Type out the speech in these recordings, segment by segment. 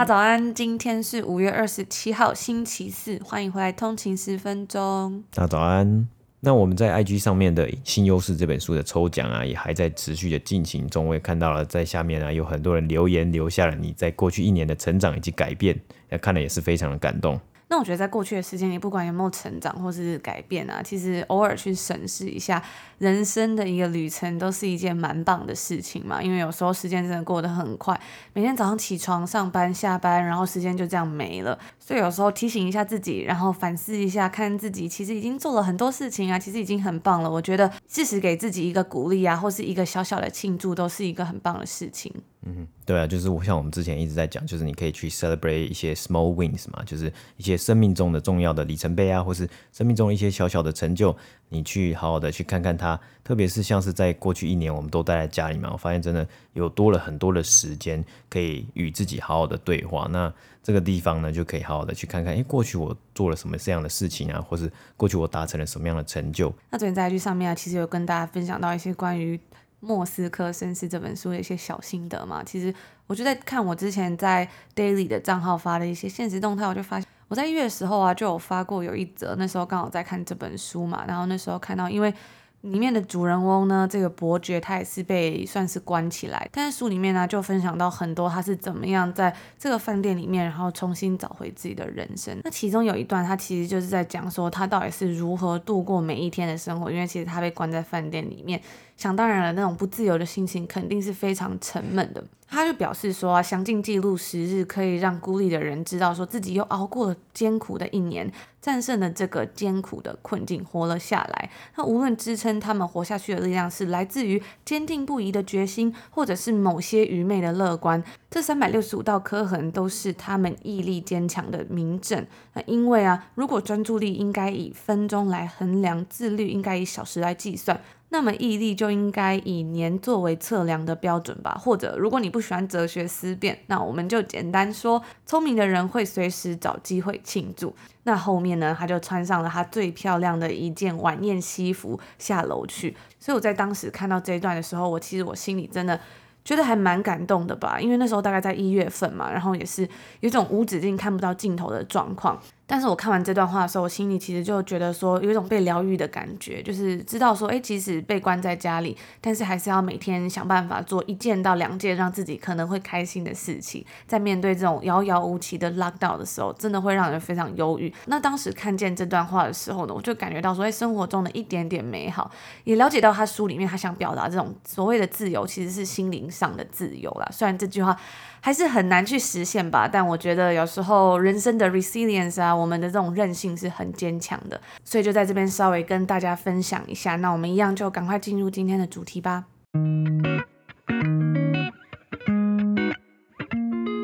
大家早安，今天是五月二十七号，星期四，欢迎回来通勤十分钟。大家早安。那我们在 IG 上面的新优势这本书的抽奖啊，也还在持续的进行中。我也看到了，在下面啊，有很多人留言，留下了你在过去一年的成长以及改变，那看了也是非常的感动。那我觉得在过去的时间里，不管有没有成长或是改变啊，其实偶尔去审视一下人生的一个旅程，都是一件蛮棒的事情嘛。因为有时候时间真的过得很快，每天早上起床、上班、下班，然后时间就这样没了。所以有时候提醒一下自己，然后反思一下，看自己其实已经做了很多事情啊，其实已经很棒了。我觉得适时给自己一个鼓励啊，或是一个小小的庆祝，都是一个很棒的事情。嗯，对啊，就是我像我们之前一直在讲，就是你可以去 celebrate 一些 small wins 嘛，就是一些生命中的重要的里程碑啊，或是生命中一些小小的成就，你去好好的去看看它。特别是像是在过去一年，我们都待在家里嘛，我发现真的有多了很多的时间可以与自己好好的对话。那这个地方呢，就可以好好的去看看，诶，过去我做了什么这样的事情啊，或是过去我达成了什么样的成就。那昨天在剧上面啊，其实有跟大家分享到一些关于。《莫斯科绅士》这本书的一些小心得嘛，其实我就在看我之前在 Daily 的账号发的一些现实动态，我就发现我在一月的时候啊，就有发过有一则，那时候刚好在看这本书嘛，然后那时候看到因为。里面的主人翁呢，这个伯爵他也是被算是关起来，但是书里面呢就分享到很多他是怎么样在这个饭店里面，然后重新找回自己的人生。那其中有一段，他其实就是在讲说他到底是如何度过每一天的生活，因为其实他被关在饭店里面，想当然了，那种不自由的心情肯定是非常沉闷的。他就表示说啊，详尽记录时日可以让孤立的人知道，说自己又熬过了艰苦的一年，战胜了这个艰苦的困境，活了下来。那无论支撑他们活下去的力量是来自于坚定不移的决心，或者是某些愚昧的乐观，这三百六十五道刻痕都是他们毅力坚强的明证。那因为啊，如果专注力应该以分钟来衡量，自律应该以小时来计算。那么毅力就应该以年作为测量的标准吧？或者，如果你不喜欢哲学思辨，那我们就简单说，聪明的人会随时找机会庆祝。那后面呢，他就穿上了他最漂亮的一件晚宴西服下楼去。所以我在当时看到这一段的时候，我其实我心里真的。觉得还蛮感动的吧，因为那时候大概在一月份嘛，然后也是有种无止境看不到尽头的状况。但是我看完这段话的时候，我心里其实就觉得说，有一种被疗愈的感觉，就是知道说，诶，即使被关在家里，但是还是要每天想办法做一件到两件让自己可能会开心的事情。在面对这种遥遥无期的 lockdown 的时候，真的会让人非常忧郁。那当时看见这段话的时候呢，我就感觉到说，诶，生活中的一点点美好，也了解到他书里面他想表达这种所谓的自由，其实是心灵上的自由啦，虽然这句话还是很难去实现吧，但我觉得有时候人生的 resilience 啊，我们的这种韧性是很坚强的，所以就在这边稍微跟大家分享一下。那我们一样就赶快进入今天的主题吧。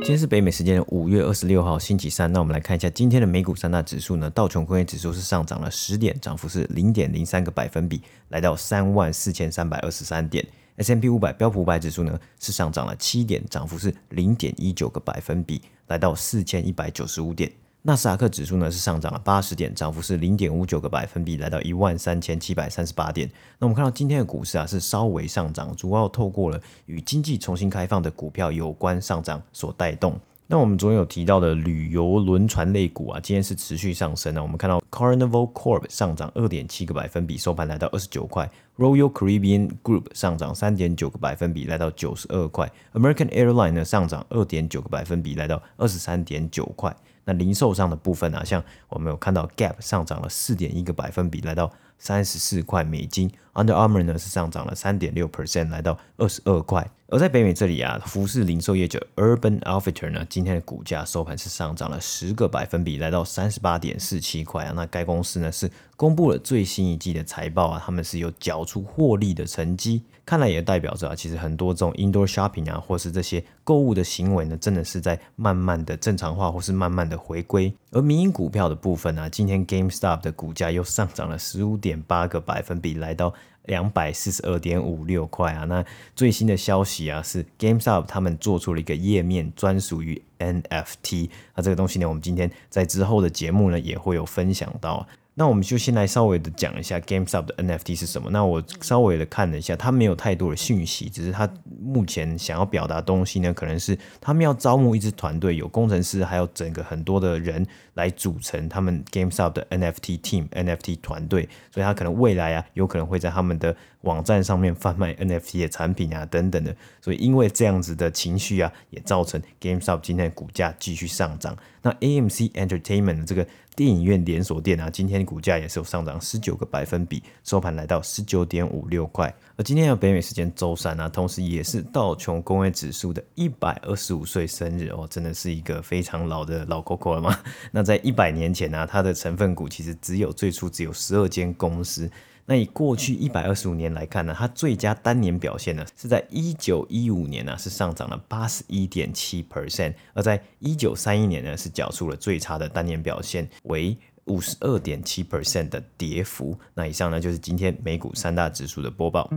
今天是北美时间五月二十六号星期三，那我们来看一下今天的美股三大指数呢，道琼工业指数是上涨了十点，涨幅是零点零三个百分比，来到三万四千三百二十三点。S M P 五百标普五百指数呢是上涨了七点，涨幅是零点一九个百分比，来到四千一百九十五点。纳斯达克指数呢是上涨了八十点，涨幅是零点五九个百分比，来到一万三千七百三十八点。那我们看到今天的股市啊是稍微上涨，主要透过了与经济重新开放的股票有关上涨所带动。那我们昨天有提到的旅游轮船类股啊，今天是持续上升的。我们看到 Carnival Corp 上涨二点七个百分比，收盘来到二十九块；Royal Caribbean Group 上涨三点九个百分比，来到九十二块；American Airlines 呢上涨二点九个百分比，来到二十三点九块。那零售上的部分啊，像我们有看到 Gap 上涨了四点一个百分比，来到三十四块美金；Under Armour 呢是上涨了三点六 percent，来到二十二块。而在北美这里啊，服饰零售业者 Urban Outfitter 呢，今天的股价收盘是上涨了十个百分比，来到三十八点四七块啊。那该公司呢是公布了最新一季的财报啊，他们是有缴出获利的成绩，看来也代表着啊，其实很多这种 indoor shopping 啊，或是这些购物的行为呢，真的是在慢慢的正常化，或是慢慢的回归。而民营股票的部分呢、今天 GameStop 的股价又上涨了十五点八个百分比，来到两百四十二点五六块啊。那最新的消息啊，是 GameStop 他们做出了一个页面，专属于 NFT。那这个东西呢，我们今天在之后的节目呢，也会有分享到。那我们就先来稍微的讲一下 GameStop 的 NFT 是什么。那我稍微的看了一下，它没有太多的讯息，只是它目前想要表达东西呢，可能是他们要招募一支团队，有工程师，还有整个很多的人来组成他们 GameStop 的 NFT team、NFT 团队。所以它可能未来啊，有可能会在他们的网站上面贩卖 NFT 的产品啊，等等的。所以因为这样子的情绪啊，也造成 GameStop 今天的股价继续上涨。那 AMC Entertainment 的这个电影院连锁店啊，今天股价也是有上涨十九个百分比，收盘来到十九点五六块。而今天有北美时间周三啊，同时也是道琼工业指数的一百二十五岁生日哦，真的是一个非常老的老 Coco 了吗？那在一百年前呢、啊，它的成分股其实只有最初只有十二间公司。那以过去一百二十五年来看呢，它最佳单年表现呢是在一九一五年呢是上涨了八十一点七 percent，而在一九三一年呢是缴出了最差的单年表现为五十二点七 percent 的跌幅。那以上呢就是今天美股三大指数的播报。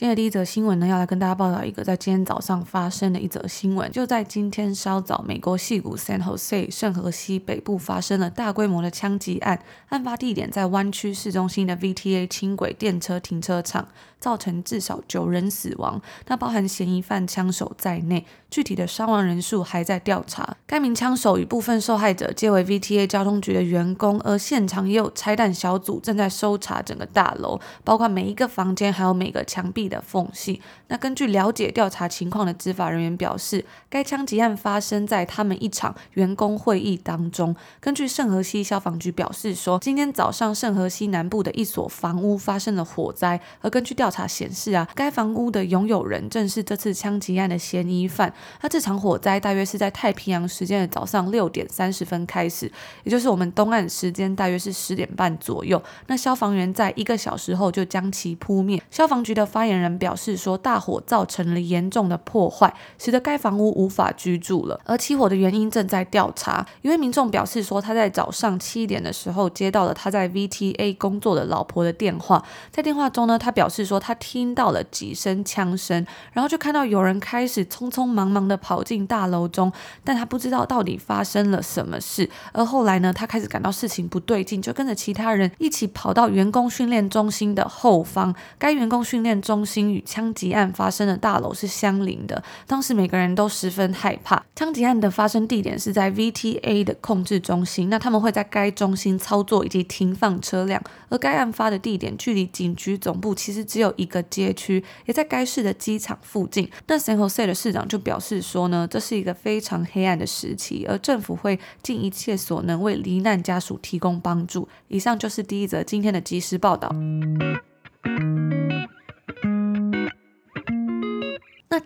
今天的第一则新闻呢，要来跟大家报道一个在今天早上发生的一则新闻。就在今天稍早，美国西谷 San Jose 圣荷西北部发生了大规模的枪击案，案发地点在湾区市中心的 VTA 轻轨电车停车场，造成至少九人死亡，那包含嫌疑犯枪手在内，具体的伤亡人数还在调查。该名枪手与部分受害者皆为 VTA 交通局的员工，而现场也有拆弹小组正在搜查整个大楼，包括每一个房间还有每个墙壁的缝隙。那根据了解调查情况的执法人员表示，该枪击案发生在他们一场员工会议当中。根据圣荷西消防局表示说，今天早上圣荷西南部的一所房屋发生了火灾，而根据调查显示啊，该房屋的拥有人正是这次枪击案的嫌疑犯。那这场火灾大约是在太平洋时间的早上六点三十分开始，也就是我们东岸时间大约是十点半左右。那消防员在一个小时后就将其扑灭。消防局的发言人表示说，大火造成了严重的破坏，使得该房屋无法居住了。而起火的原因正在调查。一位民众表示说，他在早上七点的时候接到了他在 VTA 工作的老婆的电话，在电话中呢，他表示说他听到了几声枪声，然后就看到有人开始匆匆忙忙的跑进大楼中，但他不知道到底发生了什么事。而后来呢，他开始感到事情不对劲，就跟着其他人一起跑到员工训练中心的后方。该员工训练中心与枪击案发生的大楼是相邻的，当时每个人都十分害怕。枪击案的发生地点是在 VTA 的控制中心，那他们会在该中心操作以及停放车辆。而该案发的地点距离警局总部其实只有一个街区，也在该市的机场附近。那 San Jose 的市长就表示说呢，这是一个非常黑暗的时期，而政府会尽一切所能为罹难家属提供帮助。以上就是第一则今天的即时报道。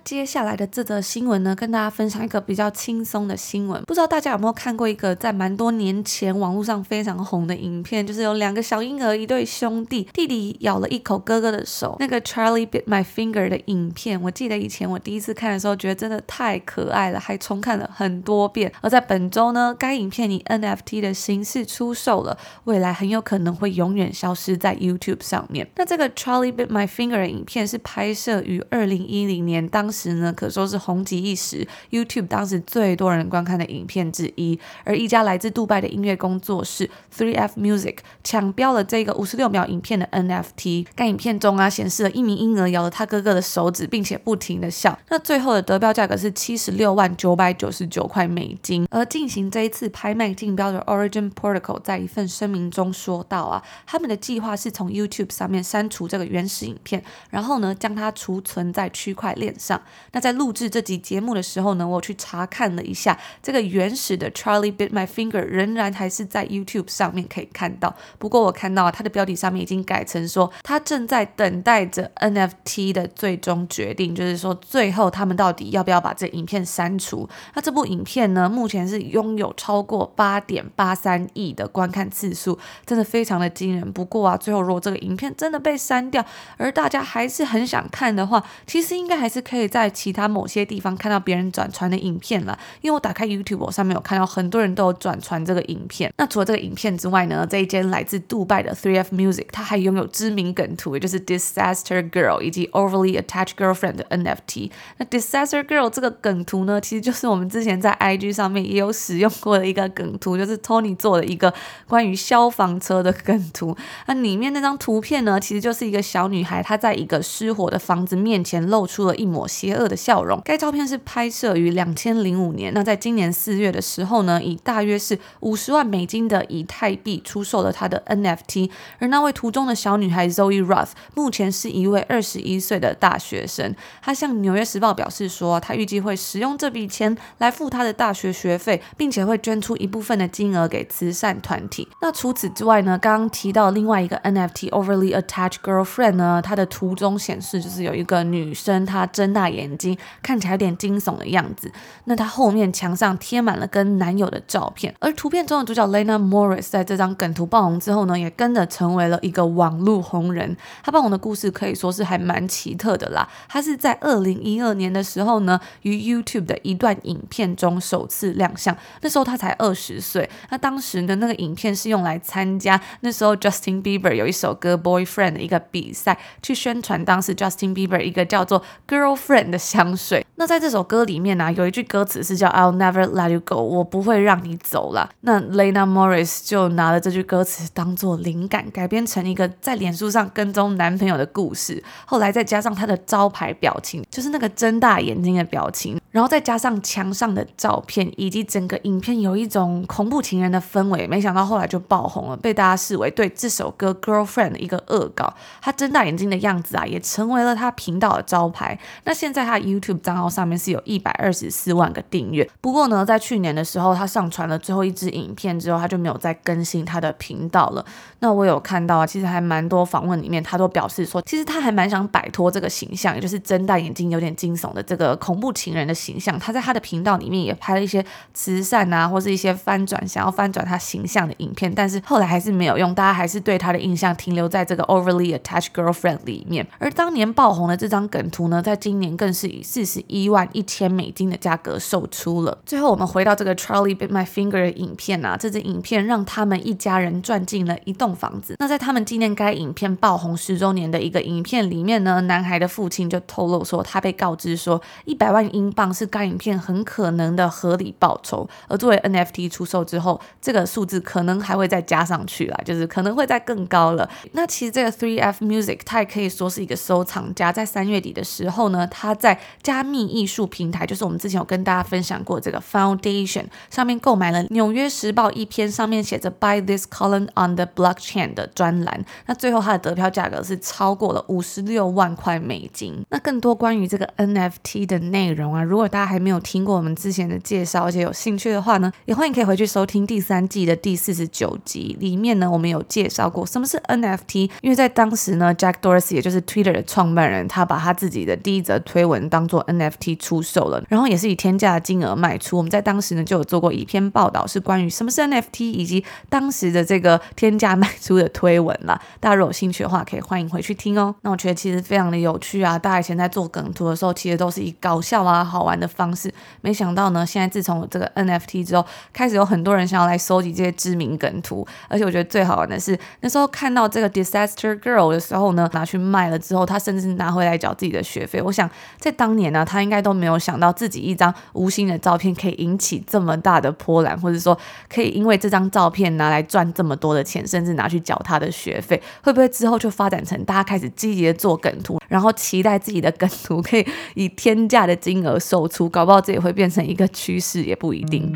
接下来的这则新闻呢，跟大家分享一个比较轻松的新闻。不知道大家有没有看过一个在蛮多年前网络上非常红的影片，就是有两个小婴儿，一对兄弟，弟弟咬了一口哥哥的手，那个 Charlie bit my finger 的影片。我记得以前我第一次看的时候，觉得真的太可爱了，还重看了很多遍。而在本周呢，该影片以 NFT 的形式出售了，未来很有可能会永远消失在 YouTube 上面。那这个 Charlie bit my finger 的影片是拍摄于二零一零年。当时呢，可说是红极一时，YouTube 当时最多人观看的影片之一。而一家来自杜拜的音乐工作室 Three F Music 抢标了这个五十六秒影片的 NFT。该影片中啊，显示了一名婴儿咬了他哥哥的手指，并且不停的笑。那最后的得标价格是七十六万九百九十九块美金。而进行这一次拍卖竞标的 Origin Protocol 在一份声明中说道啊，他们的计划是从 YouTube 上面删除这个原始影片，然后呢，将它储存在区块链。上。那在录制这集节目的时候呢，我去查看了一下，这个原始的 Charlie Bit My Finger 仍然还是在 YouTube 上面可以看到。不过我看到它的标题上面已经改成说，他正在等待着 NFT 的最终决定，就是说最后他们到底要不要把这影片删除。那这部影片呢，目前是拥有超过八点八三亿的观看次数，真的非常的惊人。不过啊，最后如果这个影片真的被删掉，而大家还是很想看的话，其实应该还是可以在其他某些地方看到别人转传的影片了。因为我打开 YouTube 上面有看到很多人都有转传这个影片。那除了这个影片之外呢，这一间来自杜拜的 Three F Music，它还拥有知名梗图，也就是 Disaster Girl 以及 Overly Attached Girlfriend 的 NFT。那 Disaster Girl 这个梗图呢，其实就是我们之前在 IG 上面也有使用过的一个梗图，就是 Tony 做的一个关于消防车的梗图。那里面那张图片呢，其实就是一个小女孩，她在一个失火的房子面前露出了一抹邪恶的笑容。该照片是拍摄于两千零五年。那在今年四月的时候呢，以大约是五十万美金的以太币出售了他的 NFT。而那位图中的小女孩 Zoe Roth 目前是一位二十一岁的大学生。她向《纽约时报》表示说，她预计会使用这笔钱来付她的大学学费，并且会捐出一部分的金额给慈善团体。那除此之外呢，刚刚提到另外一个 NFT Overly Attached Girlfriend 呢，它的图中显示就是有一个女生，她睁大眼睛，看起来有点惊悚的样子。那她后面墙上贴满了跟男友的照片，而图片中的主角 Lena Morris 在这张梗图爆红之后呢，也跟着成为了一个网络红人。她爆红的故事可以说是还蛮奇特的啦。她是在二零一二年的时候呢，于 YouTube 的一段影片中首次亮相，那时候她才二十岁。那当时的那个影片是用来参加那时候 Justin Bieber 有一首歌 Boyfriend 的一个比赛，去宣传当时 Justin Bieber 一个叫做 Girlfriend 的香水。那在这首歌里面呢、啊，有一句歌词是叫 I'll never let you go，我不会让你走了。那 Lena Morris 就拿了这句歌词当做灵感，改编成一个在脸书上跟踪男朋友的故事。后来再加上她的招牌表情，就是那个睁大眼睛的表情，然后再加上墙上的照片，以及整个影片有一种恐怖情人的氛围。没想到后来就爆红了，被大家视为对这首歌 Girlfriend 的一个恶搞。他睁大眼睛的样子啊，也成为了他频道的招牌。那现在他 YouTube 账号上面是有一百二十四万个订阅。不过呢，在去年的时候，他上传了最后一支影片之后，他就没有再更新他的频道了。那我有看到啊，其实还蛮多访问里面，他都表示说，其实他还蛮想摆脱这个形象，也就是睁大眼睛有点惊悚的这个恐怖情人的形象。他在他的频道里面也拍了一些慈善啊，或是一些翻转，想要翻转他形象的影片，但是后来还是没有用，大家还是对他的印象停留在这个 Overly Attached Girlfriend 里面。而当年爆红的这张梗图呢，在今年更是以四十一万一千美金的价格售出了。最后，我们回到这个 Charlie Bit My Finger 的影片啊，这支影片让他们一家人赚进了一栋房子。那在他们纪念该影片爆红十周年的一个影片里面呢，男孩的父亲就透露说，他被告知说，一百万英镑是该影片很可能的合理报酬。而作为 NFT 出售之后，这个数字可能还会再加上去啦，就是可能会再更高了。那其实这个 Three F Music 它也可以说是一个收藏家，在三月底的时候呢，他在加密艺术平台，就是我们之前有跟大家分享过这个 Foundation 上面购买了《纽约时报》一篇上面写着 Buy this column on the blockchain 的专栏。那最后它的得票价格是超过了五十六万块美金。那更多关于这个 NFT 的内容啊，如果如果大家还没有听过我们之前的介绍，而且有兴趣的话呢，也欢迎可以回去收听第三季的第四十九集，里面呢我们有介绍过什么是 NFT。因为在当时呢，Jack Dorsey 也就是 Twitter 的创办人，他把他自己的第一则推文当做 NFT 出售了，然后也是以天价的金额卖出。我们在当时呢就有做过一篇报道，是关于什么是 NFT 以及当时的这个天价卖出的推文啦。大家如果有兴趣的话，可以欢迎回去听哦。那我觉得其实非常的有趣啊，大家以前在做梗图的时候，其实都是以搞笑啊、好玩的方式。没想到呢，现在自从这个 NFT 之后，开始有很多人想要来收集这些知名梗图。而且我觉得最好玩的是，那时候看到这个 Disaster Girl 的时候呢，拿去卖了之后，他甚至拿回来缴自己的学费。我想在当年呢、啊，他应该都没有想到自己一张无心的照片可以引起这么大的波澜，或者说可以因为这张照片拿来赚这么多的钱，甚至拿去缴他的学费。会不会之后就发展成大家开始积极的做梗图，然后期待自己的梗图可以以天价的金额走出？搞不好自己会变成一个趋势，也不一定。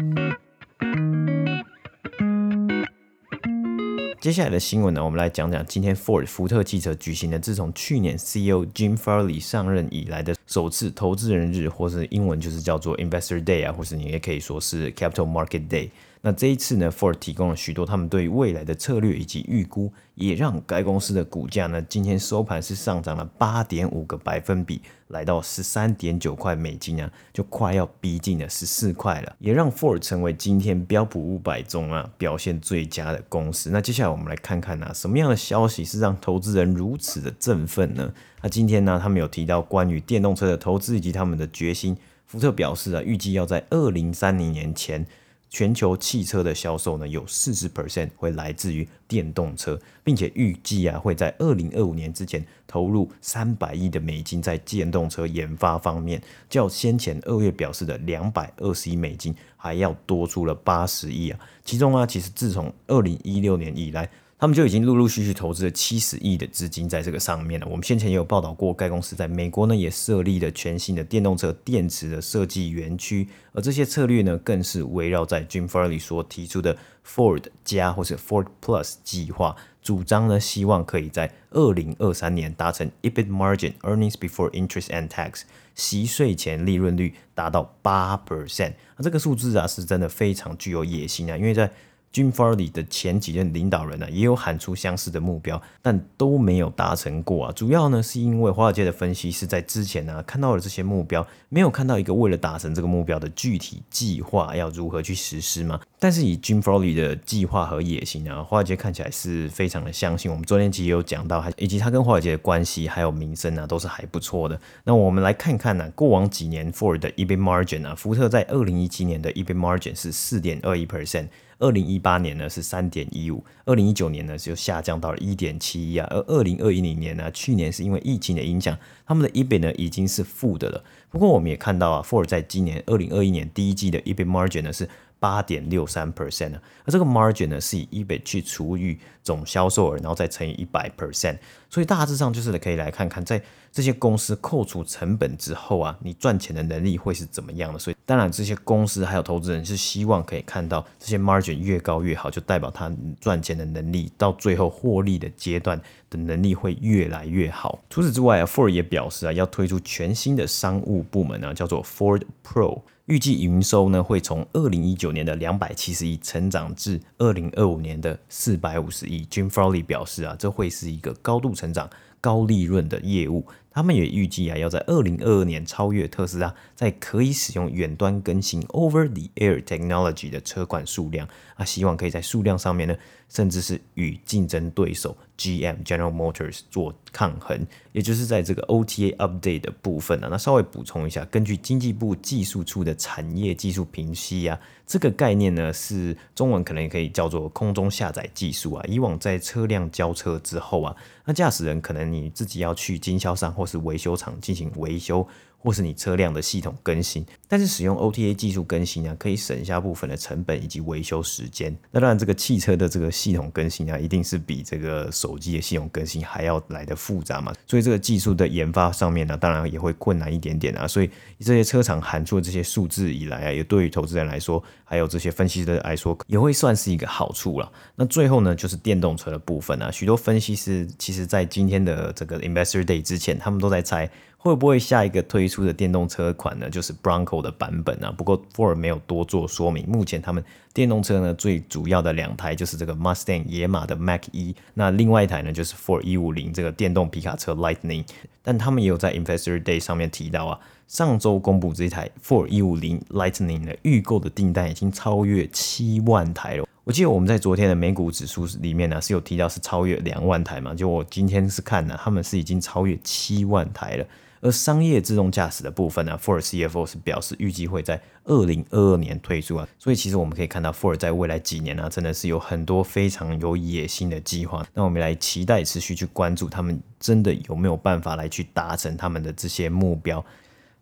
接下来的新闻呢，我们来讲讲今天 Ford 福特汽车举行的自从去年 CEO Jim Farley 上任以来的首次投资人日，或是英文就是叫做 Investor Day 啊，或是你也可以说是 Capital Market Day。那这一次呢，Ford 提供了许多他们对未来的策略以及预估，也让该公司的股价呢今天收盘是上涨了八点五个百分比，来到十三点九块美金啊，就快要逼近了十四块了，也让 Ford 成为今天标普五百中啊表现最佳的公司。那接下来我们来看看啊，什么样的消息是让投资人如此的振奋呢？那今天呢，他们有提到关于电动车的投资以及他们的决心。福特表示啊，预计要在二零三零年前。全球汽车的销售呢，有四十 percent 会来自于电动车，并且预计啊会在二零二五年之前投入三百亿的美金在电动车研发方面，较先前二月表示的两百二十亿美金还要多出了八十亿啊。其中啊，其实自从二零一六年以来。他们就已经陆陆续续投资了七十亿的资金在这个上面了。我们先前也有报道过，该公司在美国呢也设立了全新的电动车电池的设计园区，而这些策略呢更是围绕在 Jim Farley 所提出的 Ford 加或是 Ford Plus 计划，主张呢希望可以在二零二三年达成 EBIT margin earnings before interest and tax 息税前利润率达到八 percent。那这个数字啊是真的非常具有野心啊，因为在 Jim Farley 的前几任领导人呢、啊，也有喊出相似的目标，但都没有达成过啊。主要呢，是因为华尔街的分析是在之前呢、啊、看到了这些目标，没有看到一个为了达成这个目标的具体计划要如何去实施嘛。但是以 Jim Farley 的计划和野心啊，华尔街看起来是非常的相信。我们昨天其实有讲到，还以及他跟华尔街的关系还有名声啊，都是还不错的。那我们来看看呢、啊，过往几年 Ford 的 EBIT margin 啊，福特在二零一七年的 EBIT margin 是四点二一 percent。二零一八年呢是三点一五，二零一九年呢就下降到了一点七一啊，而二零二一年呢，去年是因为疫情的影响，他们的 EBIT 呢已经是负的了。不过我们也看到啊，Ford 在今年二零二一年第一季的 EBIT margin 呢是八点六三 percent 啊，而这个 margin 呢是以 EBIT 去除以总销售额，然后再乘以一百 percent，所以大致上就是可以来看看在。这些公司扣除成本之后啊，你赚钱的能力会是怎么样的？所以当然，这些公司还有投资人是希望可以看到这些 margin 越高越好，就代表他赚钱的能力到最后获利的阶段的能力会越来越好。除此之外啊，Ford 也表示啊，要推出全新的商务部门啊，叫做 Ford Pro，预计营收呢会从二零一九年的两百七十亿成长至二零二五年的四百五十亿。Jim Farley 表示啊，这会是一个高度成长。高利润的业务，他们也预计啊，要在二零二二年超越特斯拉，在可以使用远端更新 Over the Air Technology 的车款数量啊，希望可以在数量上面呢，甚至是与竞争对手 GM General Motors 做抗衡，也就是在这个 OTA update 的部分啊，那稍微补充一下，根据经济部技术处的产业技术评析啊，这个概念呢是中文可能也可以叫做空中下载技术啊。以往在车辆交车之后啊，那驾驶人可能你自己要去经销商或是维修厂进行维修。或是你车辆的系统更新，但是使用 OTA 技术更新呢，可以省下部分的成本以及维修时间。那当然，这个汽车的这个系统更新啊，一定是比这个手机的系统更新还要来得复杂嘛。所以这个技术的研发上面呢，当然也会困难一点点啊。所以这些车厂喊出的这些数字以来啊，也对于投资人来说，还有这些分析师来说，也会算是一个好处了。那最后呢，就是电动车的部分啊，许多分析师其实在今天的这个 Investor Day 之前，他们都在猜。会不会下一个推出的电动车款呢？就是 Bronco 的版本啊。不过 Ford 没有多做说明。目前他们电动车呢，最主要的两台就是这个 Mustang 野马的 Mac 一那另外一台呢就是 Ford 一五零这个电动皮卡车 Lightning。但他们也有在 Investor Day 上面提到啊，上周公布这一台 Ford 一五零 Lightning 的预购的订单已经超越七万台了。我记得我们在昨天的美股指数里面呢、是有提到是超越两万台嘛，就我今天是看呢、他们是已经超越七万台了。而商业自动驾驶的部分呢，Ford CFO 是表示预计会在二零二二年推出啊，所以其实我们可以看到 Ford 在未来几年呢、啊，真的是有很多非常有野心的计划。那我们来期待持续去关注他们真的有没有办法来去达成他们的这些目标。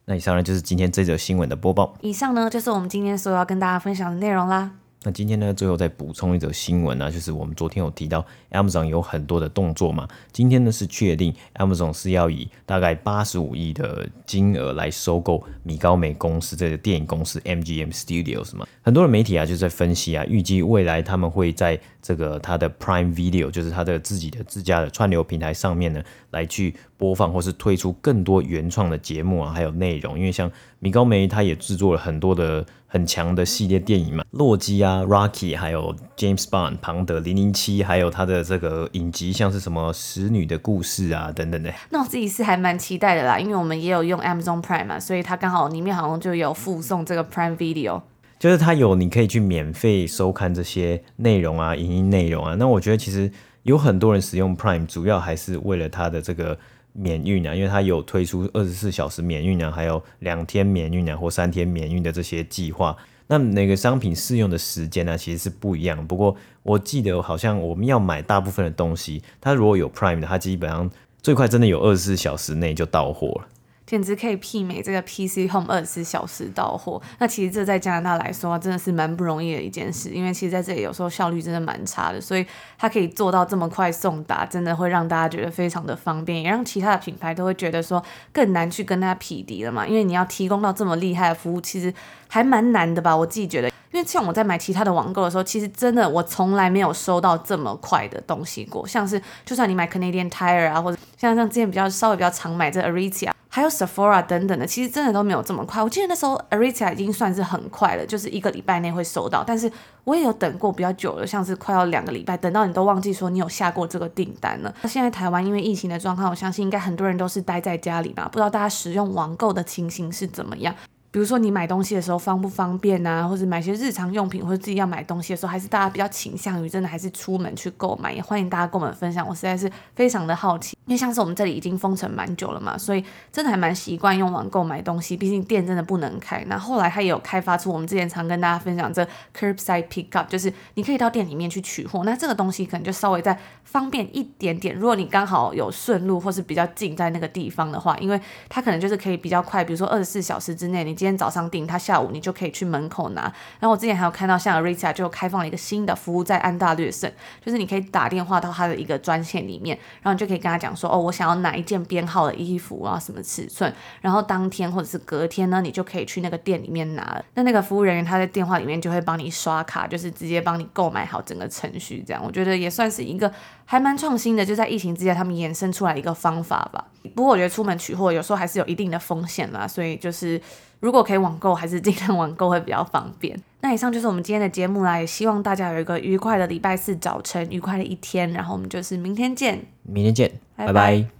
那以上呢就是今天这则新闻的播报。以上呢就是我们今天所有要跟大家分享的内容啦。那今天呢，最后再补充一则新闻啊，就是我们昨天有提到 Amazon 有很多的动作嘛，今天呢是确定 Amazon 是要以大概八十五亿的金额来收购米高梅公司这个电影公司 MGM Studios 嘛，很多的媒体啊就在分析啊，预计未来他们会在这个他的 Prime Video，就是他的自己的自家的串流平台上面呢，来去播放或是推出更多原创的节目啊，还有内容，因为像米高梅他也制作了很多的。很强的系列电影嘛，洛基啊，Rocky，还有 James Bond，庞德零零七，还有他的这个影集，像是什么使女的故事啊等等的。那我自己是还蛮期待的啦，因为我们也有用 Amazon Prime 嘛，所以它刚好里面好像就有附送这个 Prime Video，就是它有你可以去免费收看这些内容啊，影音内容啊。那我觉得其实有很多人使用 Prime，主要还是为了它的这个。免运啊，因为它有推出二十四小时免运啊，还有两天免运啊，或三天免运的这些计划。那每个商品适用的时间呢，其实是不一样。不过我记得好像我们要买大部分的东西，它如果有 Prime 的，它基本上最快真的有二十四小时内就到货了。简直可以媲美这个 PC Home 二十四小时到货。那其实这在加拿大来说真的是蛮不容易的一件事，因为其实在这里有时候效率真的蛮差的，所以它可以做到这么快送达，真的会让大家觉得非常的方便，也让其他的品牌都会觉得说更难去跟它匹敌了嘛。因为你要提供到这么厉害的服务，其实还蛮难的吧？我自己觉得，因为像我在买其他的网购的时候，其实真的我从来没有收到这么快的东西过。像是就算你买 Canadian Tire 啊，或者像像之前比较稍微比较常买这 aritia。还有 Sephora 等等的，其实真的都没有这么快。我记得那时候 Aritzia 已经算是很快了，就是一个礼拜内会收到。但是我也有等过比较久了，像是快要两个礼拜，等到你都忘记说你有下过这个订单了。那现在台湾因为疫情的状况，我相信应该很多人都是待在家里吧，不知道大家使用网购的情形是怎么样。比如说你买东西的时候方不方便啊，或者买些日常用品，或者自己要买东西的时候，还是大家比较倾向于真的还是出门去购买？也欢迎大家跟我们分享，我实在是非常的好奇。因为像是我们这里已经封城蛮久了嘛，所以真的还蛮习惯用网购买东西，毕竟店真的不能开。那后来他也有开发出我们之前常跟大家分享这 Curbside Pickup，就是你可以到店里面去取货。那这个东西可能就稍微再方便一点点。如果你刚好有顺路或是比较近在那个地方的话，因为它可能就是可以比较快，比如说二十四小时之内，你今天早上订，他下午你就可以去门口拿。然后我之前还有看到像 Rita 就开放了一个新的服务在安大略省，就是你可以打电话到他的一个专线里面，然后你就可以跟他讲说，哦，我想要哪一件编号的衣服啊，什么尺寸，然后当天或者是隔天呢，你就可以去那个店里面拿。那那个服务人员他在电话里面就会帮你刷卡，就是直接帮你购买好整个程序，这样我觉得也算是一个还蛮创新的，就在疫情之下他们衍生出来一个方法吧。不过我觉得出门取货有时候还是有一定的风险啦，所以就是。如果可以网购，还是尽量网购会比较方便。那以上就是我们今天的节目啦，也希望大家有一个愉快的礼拜四早晨，愉快的一天。然后我们就是明天见，明天见，拜拜。拜拜。